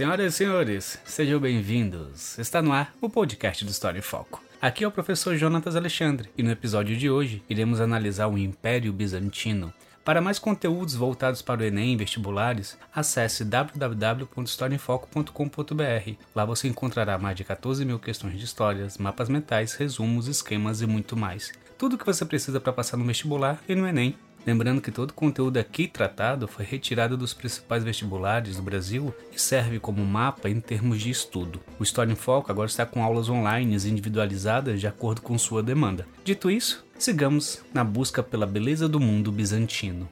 Senhoras e senhores, sejam bem-vindos. Está no ar o podcast do História em Foco. Aqui é o professor Jonatas Alexandre e no episódio de hoje iremos analisar o Império Bizantino. Para mais conteúdos voltados para o Enem e vestibulares, acesse www.historiaemfoco.com.br. Lá você encontrará mais de 14 mil questões de histórias, mapas mentais, resumos, esquemas e muito mais. Tudo o que você precisa para passar no vestibular e no Enem. Lembrando que todo o conteúdo aqui tratado foi retirado dos principais vestibulares do Brasil e serve como mapa em termos de estudo. O História em Foco agora está com aulas online individualizadas de acordo com sua demanda. Dito isso, sigamos na busca pela beleza do mundo bizantino.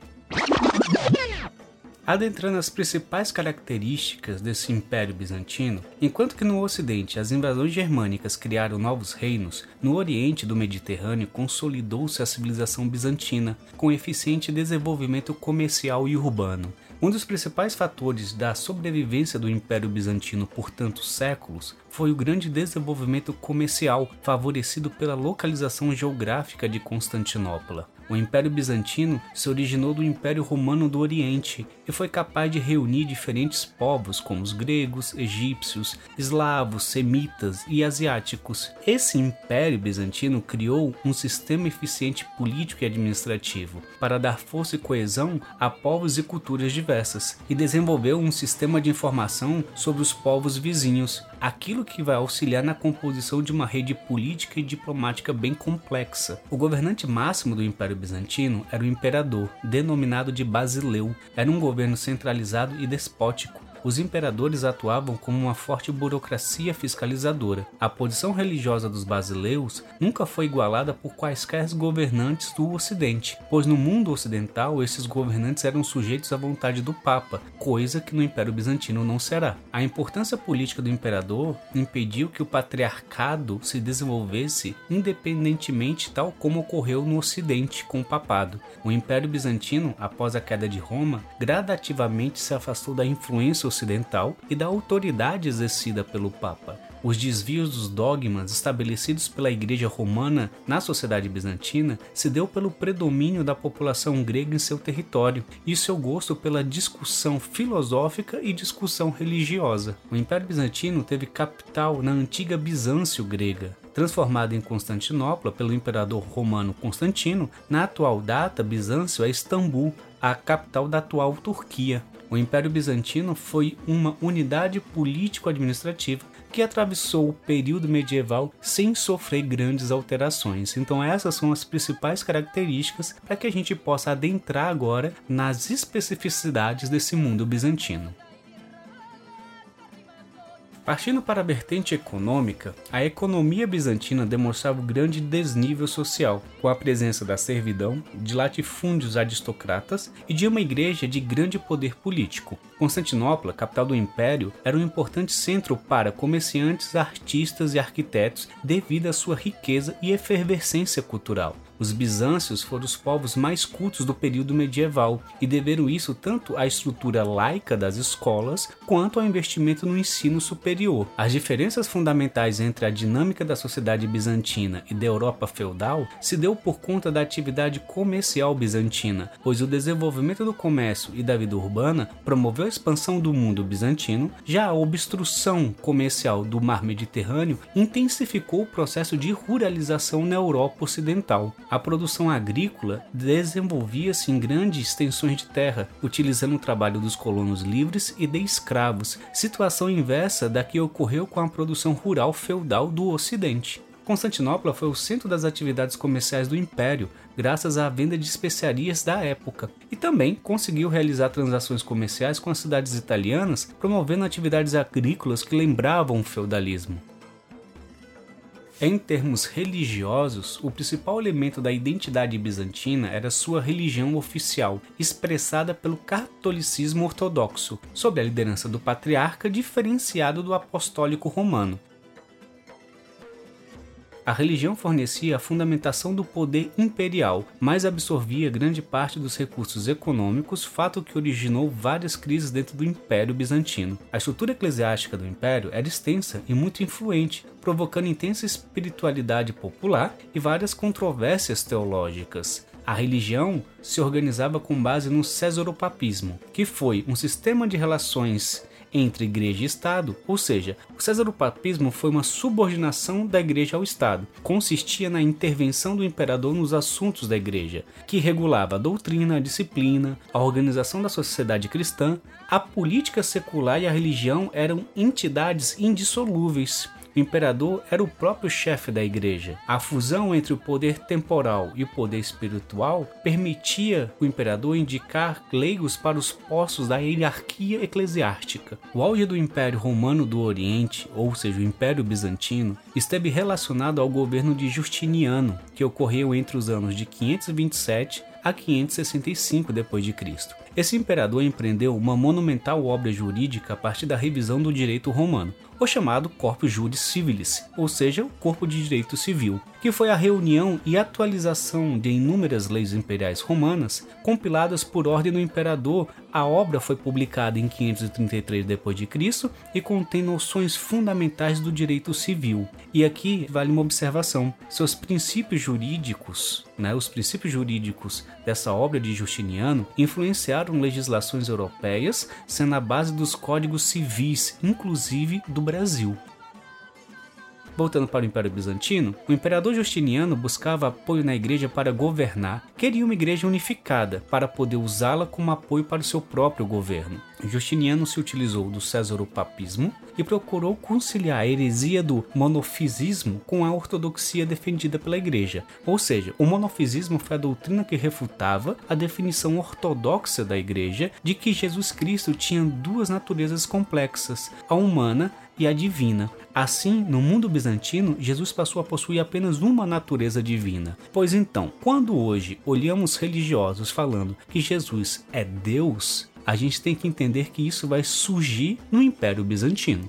Adentrando as principais características desse Império Bizantino, enquanto que no Ocidente as invasões germânicas criaram novos reinos, no Oriente do Mediterrâneo consolidou-se a civilização bizantina, com eficiente desenvolvimento comercial e urbano. Um dos principais fatores da sobrevivência do Império Bizantino por tantos séculos foi o grande desenvolvimento comercial favorecido pela localização geográfica de Constantinopla. O Império Bizantino se originou do Império Romano do Oriente e foi capaz de reunir diferentes povos como os gregos, egípcios, eslavos, semitas e asiáticos. Esse Império Bizantino criou um sistema eficiente político e administrativo para dar força e coesão a povos e culturas diversas e desenvolveu um sistema de informação sobre os povos vizinhos, aquilo que vai auxiliar na composição de uma rede política e diplomática bem complexa. O governante máximo do Império Bizantino era o imperador, denominado de Basileu. Era um governo centralizado e despótico os imperadores atuavam como uma forte burocracia fiscalizadora. A posição religiosa dos basileus nunca foi igualada por quaisquer governantes do Ocidente, pois no mundo ocidental esses governantes eram sujeitos à vontade do Papa, coisa que no Império Bizantino não será. A importância política do imperador impediu que o patriarcado se desenvolvesse independentemente, tal como ocorreu no Ocidente com o papado. O Império Bizantino, após a queda de Roma, gradativamente se afastou da influência ocidental e da autoridade exercida pelo Papa. Os desvios dos dogmas estabelecidos pela Igreja Romana na sociedade bizantina se deu pelo predomínio da população grega em seu território e seu gosto pela discussão filosófica e discussão religiosa. O Império Bizantino teve capital na antiga Bizâncio grega, transformada em Constantinopla pelo imperador romano Constantino, na atual data Bizâncio é Istambul, a capital da atual Turquia. O Império Bizantino foi uma unidade político-administrativa que atravessou o período medieval sem sofrer grandes alterações. Então, essas são as principais características para que a gente possa adentrar agora nas especificidades desse mundo bizantino. Partindo para a vertente econômica, a economia bizantina demonstrava um grande desnível social, com a presença da servidão, de latifúndios aristocratas e de uma igreja de grande poder político. Constantinopla, capital do império, era um importante centro para comerciantes, artistas e arquitetos devido à sua riqueza e efervescência cultural. Os bizâncios foram os povos mais cultos do período medieval e deveram isso tanto à estrutura laica das escolas quanto ao investimento no ensino superior. As diferenças fundamentais entre a dinâmica da sociedade bizantina e da Europa feudal se deu por conta da atividade comercial bizantina, pois o desenvolvimento do comércio e da vida urbana promoveu a expansão do mundo bizantino, já a obstrução comercial do mar Mediterrâneo intensificou o processo de ruralização na Europa ocidental a produção agrícola desenvolvia-se em grandes extensões de terra, utilizando o trabalho dos colonos livres e de escravos, situação inversa da que ocorreu com a produção rural feudal do Ocidente. Constantinopla foi o centro das atividades comerciais do Império, graças à venda de especiarias da época, e também conseguiu realizar transações comerciais com as cidades italianas, promovendo atividades agrícolas que lembravam o feudalismo. Em termos religiosos, o principal elemento da identidade bizantina era sua religião oficial, expressada pelo catolicismo ortodoxo, sob a liderança do patriarca diferenciado do apostólico romano. A religião fornecia a fundamentação do poder imperial, mas absorvia grande parte dos recursos econômicos, fato que originou várias crises dentro do Império Bizantino. A estrutura eclesiástica do Império era extensa e muito influente, provocando intensa espiritualidade popular e várias controvérsias teológicas. A religião se organizava com base no cesaropapismo, que foi um sistema de relações entre igreja e Estado, ou seja, o cesaropapismo foi uma subordinação da igreja ao Estado. Consistia na intervenção do imperador nos assuntos da igreja, que regulava a doutrina, a disciplina, a organização da sociedade cristã, a política secular e a religião eram entidades indissolúveis o imperador era o próprio chefe da igreja. A fusão entre o poder temporal e o poder espiritual permitia o imperador indicar leigos para os postos da hierarquia eclesiástica. O auge do Império Romano do Oriente, ou seja, o Império Bizantino, esteve relacionado ao governo de Justiniano, que ocorreu entre os anos de 527 a 565 d.C. Esse imperador empreendeu uma monumental obra jurídica a partir da revisão do direito romano, o chamado Corpus Juris Civilis, ou seja, o Corpo de Direito Civil, que foi a reunião e atualização de inúmeras leis imperiais romanas compiladas por ordem do imperador. A obra foi publicada em 533 d.C. e contém noções fundamentais do direito civil. E aqui vale uma observação: seus princípios jurídicos, né, os princípios jurídicos dessa obra de Justiniano influenciaram legislações europeias, sendo a base dos códigos civis, inclusive do Brasil. Voltando para o Império Bizantino, o imperador Justiniano buscava apoio na igreja para governar, queria uma igreja unificada para poder usá-la como apoio para o seu próprio governo. Justiniano se utilizou do cesaropapismo e procurou conciliar a heresia do monofisismo com a ortodoxia defendida pela igreja. Ou seja, o monofisismo foi a doutrina que refutava a definição ortodoxa da igreja de que Jesus Cristo tinha duas naturezas complexas, a humana e a divina. Assim, no mundo bizantino, Jesus passou a possuir apenas uma natureza divina. Pois então, quando hoje olhamos religiosos falando que Jesus é Deus, a gente tem que entender que isso vai surgir no Império Bizantino.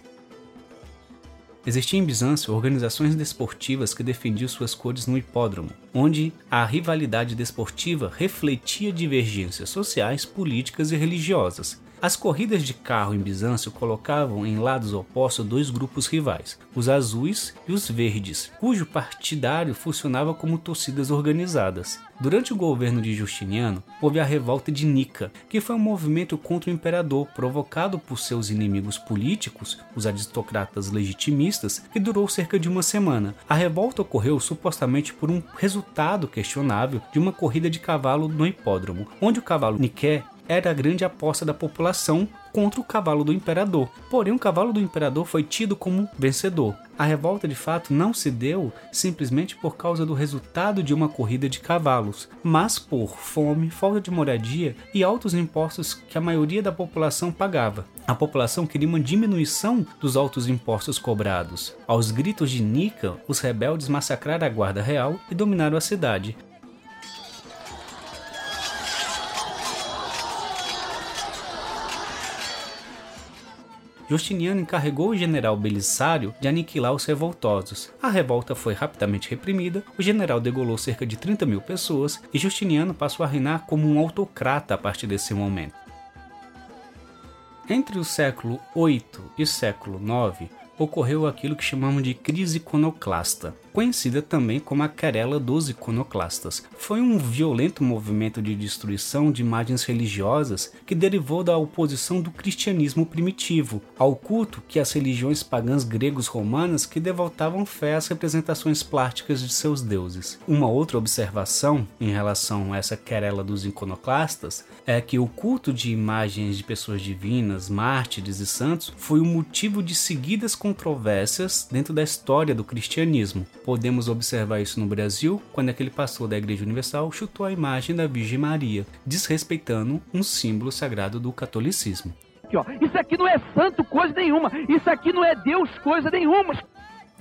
Existiam em Bizâncio organizações desportivas que defendiam suas cores no hipódromo, onde a rivalidade desportiva refletia divergências sociais, políticas e religiosas. As corridas de carro em Bizâncio colocavam em lados opostos dois grupos rivais, os azuis e os verdes, cujo partidário funcionava como torcidas organizadas. Durante o governo de Justiniano, houve a revolta de Nica, que foi um movimento contra o imperador provocado por seus inimigos políticos, os aristocratas legitimistas, que durou cerca de uma semana. A revolta ocorreu supostamente por um resultado questionável de uma corrida de cavalo no hipódromo, onde o cavalo Niké era a grande aposta da população contra o cavalo do imperador. Porém, o cavalo do imperador foi tido como vencedor. A revolta de fato não se deu simplesmente por causa do resultado de uma corrida de cavalos, mas por fome, falta de moradia e altos impostos que a maioria da população pagava. A população queria uma diminuição dos altos impostos cobrados. Aos gritos de Nica, os rebeldes massacraram a guarda real e dominaram a cidade. Justiniano encarregou o general Belisário de aniquilar os revoltosos. A revolta foi rapidamente reprimida, o general degolou cerca de 30 mil pessoas e Justiniano passou a reinar como um autocrata a partir desse momento. Entre o século 8 e o século 9, ocorreu aquilo que chamamos de crise iconoclasta, conhecida também como a querela dos iconoclastas. Foi um violento movimento de destruição de imagens religiosas que derivou da oposição do cristianismo primitivo ao culto que as religiões pagãs gregos romanas que devotavam fé às representações plásticas de seus deuses. Uma outra observação em relação a essa querela dos iconoclastas é que o culto de imagens de pessoas divinas, mártires e santos foi o motivo de seguidas controvérsias dentro da história do cristianismo. Podemos observar isso no Brasil, quando aquele pastor da Igreja Universal chutou a imagem da Virgem Maria, desrespeitando um símbolo sagrado do catolicismo. Isso aqui não é santo coisa nenhuma, isso aqui não é Deus coisa nenhuma.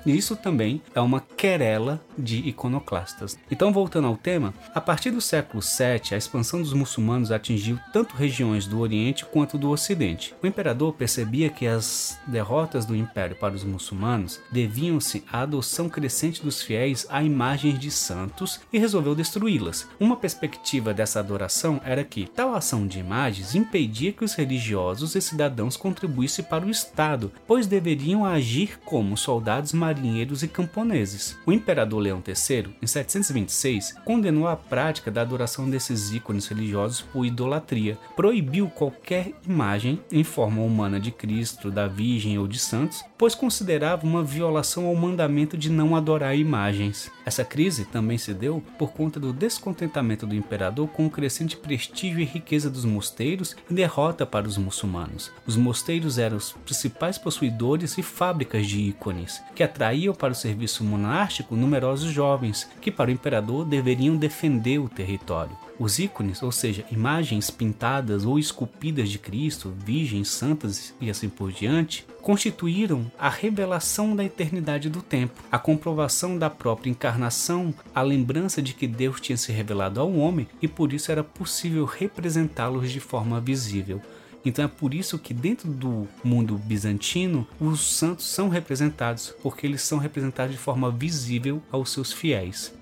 Isso também é uma querela de iconoclastas. Então, voltando ao tema, a partir do século VII, a expansão dos muçulmanos atingiu tanto regiões do Oriente quanto do Ocidente. O imperador percebia que as derrotas do império para os muçulmanos deviam-se à adoção crescente dos fiéis a imagens de santos e resolveu destruí-las. Uma perspectiva dessa adoração era que tal ação de imagens impedia que os religiosos e cidadãos contribuíssem para o Estado, pois deveriam agir como soldados marinheiros e camponeses. O imperador Leão III, em 726, condenou a prática da adoração desses ícones religiosos por idolatria, proibiu qualquer imagem em forma humana de Cristo, da Virgem ou de santos, pois considerava uma violação ao mandamento de não adorar imagens. Essa crise também se deu por conta do descontentamento do imperador com o crescente prestígio e riqueza dos mosteiros e derrota para os muçulmanos. Os mosteiros eram os principais possuidores e fábricas de ícones, que atraíam para o serviço monástico numerosos jovens, que para o imperador deveriam defender o território. Os ícones, ou seja, imagens pintadas ou esculpidas de Cristo, virgens, santas e assim por diante, constituíram a revelação da eternidade do tempo, a comprovação da própria encarnação, a lembrança de que Deus tinha se revelado ao homem e por isso era possível representá-los de forma visível. Então é por isso que dentro do mundo bizantino os santos são representados, porque eles são representados de forma visível aos seus fiéis.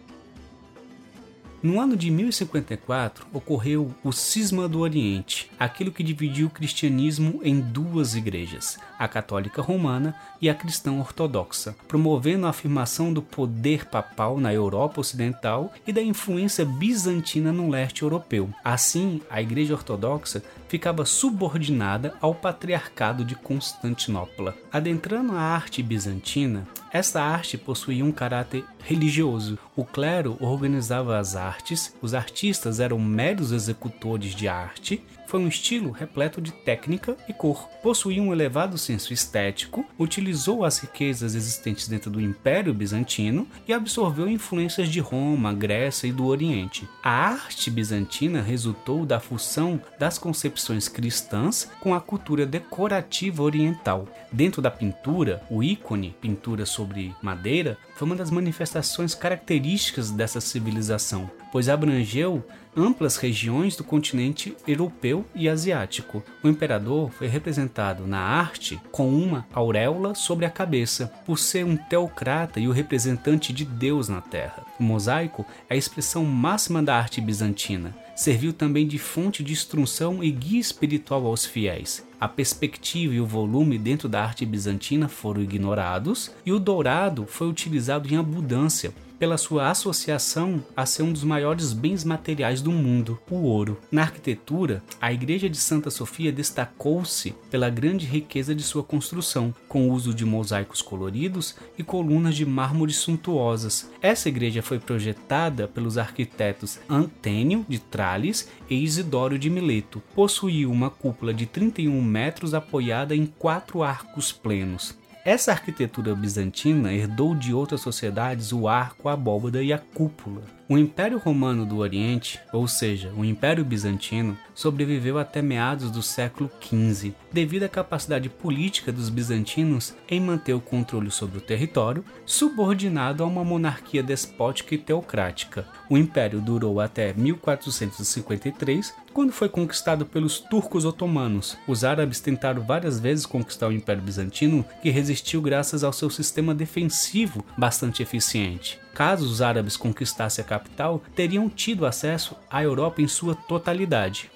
No ano de 1054 ocorreu o Cisma do Oriente, aquilo que dividiu o cristianismo em duas igrejas, a católica romana e a cristã ortodoxa, promovendo a afirmação do poder papal na Europa Ocidental e da influência bizantina no leste europeu. Assim, a igreja ortodoxa ficava subordinada ao patriarcado de Constantinopla. Adentrando a arte bizantina, essa arte possuía um caráter religioso. O clero organizava as artes, os artistas eram meros executores de arte foi um estilo repleto de técnica e cor. Possuía um elevado senso estético, utilizou as riquezas existentes dentro do Império Bizantino e absorveu influências de Roma, Grécia e do Oriente. A arte bizantina resultou da fusão das concepções cristãs com a cultura decorativa oriental. Dentro da pintura, o ícone, pintura sobre madeira, foi uma das manifestações características dessa civilização, pois abrangeu amplas regiões do continente europeu e asiático. O imperador foi representado na arte com uma auréola sobre a cabeça, por ser um teocrata e o representante de Deus na terra. O mosaico é a expressão máxima da arte bizantina. Serviu também de fonte de instrução e guia espiritual aos fiéis. A perspectiva e o volume dentro da arte bizantina foram ignorados e o dourado foi utilizado em abundância, pela sua associação a ser um dos maiores bens materiais do mundo, o ouro. Na arquitetura, a Igreja de Santa Sofia destacou-se pela grande riqueza de sua construção, com o uso de mosaicos coloridos e colunas de mármore suntuosas. Essa igreja foi projetada pelos arquitetos Antênio de Trales e Isidoro de Mileto. Possuía uma cúpula de 31 metros apoiada em quatro arcos plenos. Essa arquitetura bizantina herdou de outras sociedades o arco, a abóbada e a cúpula. O Império Romano do Oriente, ou seja, o Império Bizantino, sobreviveu até meados do século XV, devido à capacidade política dos bizantinos em manter o controle sobre o território, subordinado a uma monarquia despótica e teocrática. O império durou até 1453, quando foi conquistado pelos turcos otomanos. Os árabes tentaram várias vezes conquistar o Império Bizantino, que resistiu graças ao seu sistema defensivo bastante eficiente. Caso os árabes conquistassem a capital, teriam tido acesso à Europa em sua totalidade.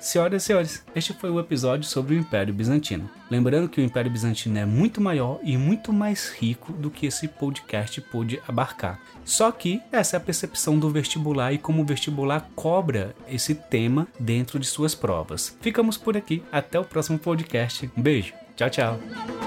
Senhoras e senhores, este foi o episódio sobre o Império Bizantino. Lembrando que o Império Bizantino é muito maior e muito mais rico do que esse podcast pôde abarcar. Só que essa é a percepção do vestibular e como o vestibular cobra esse tema dentro de suas provas. Ficamos por aqui, até o próximo podcast. Um beijo, tchau, tchau.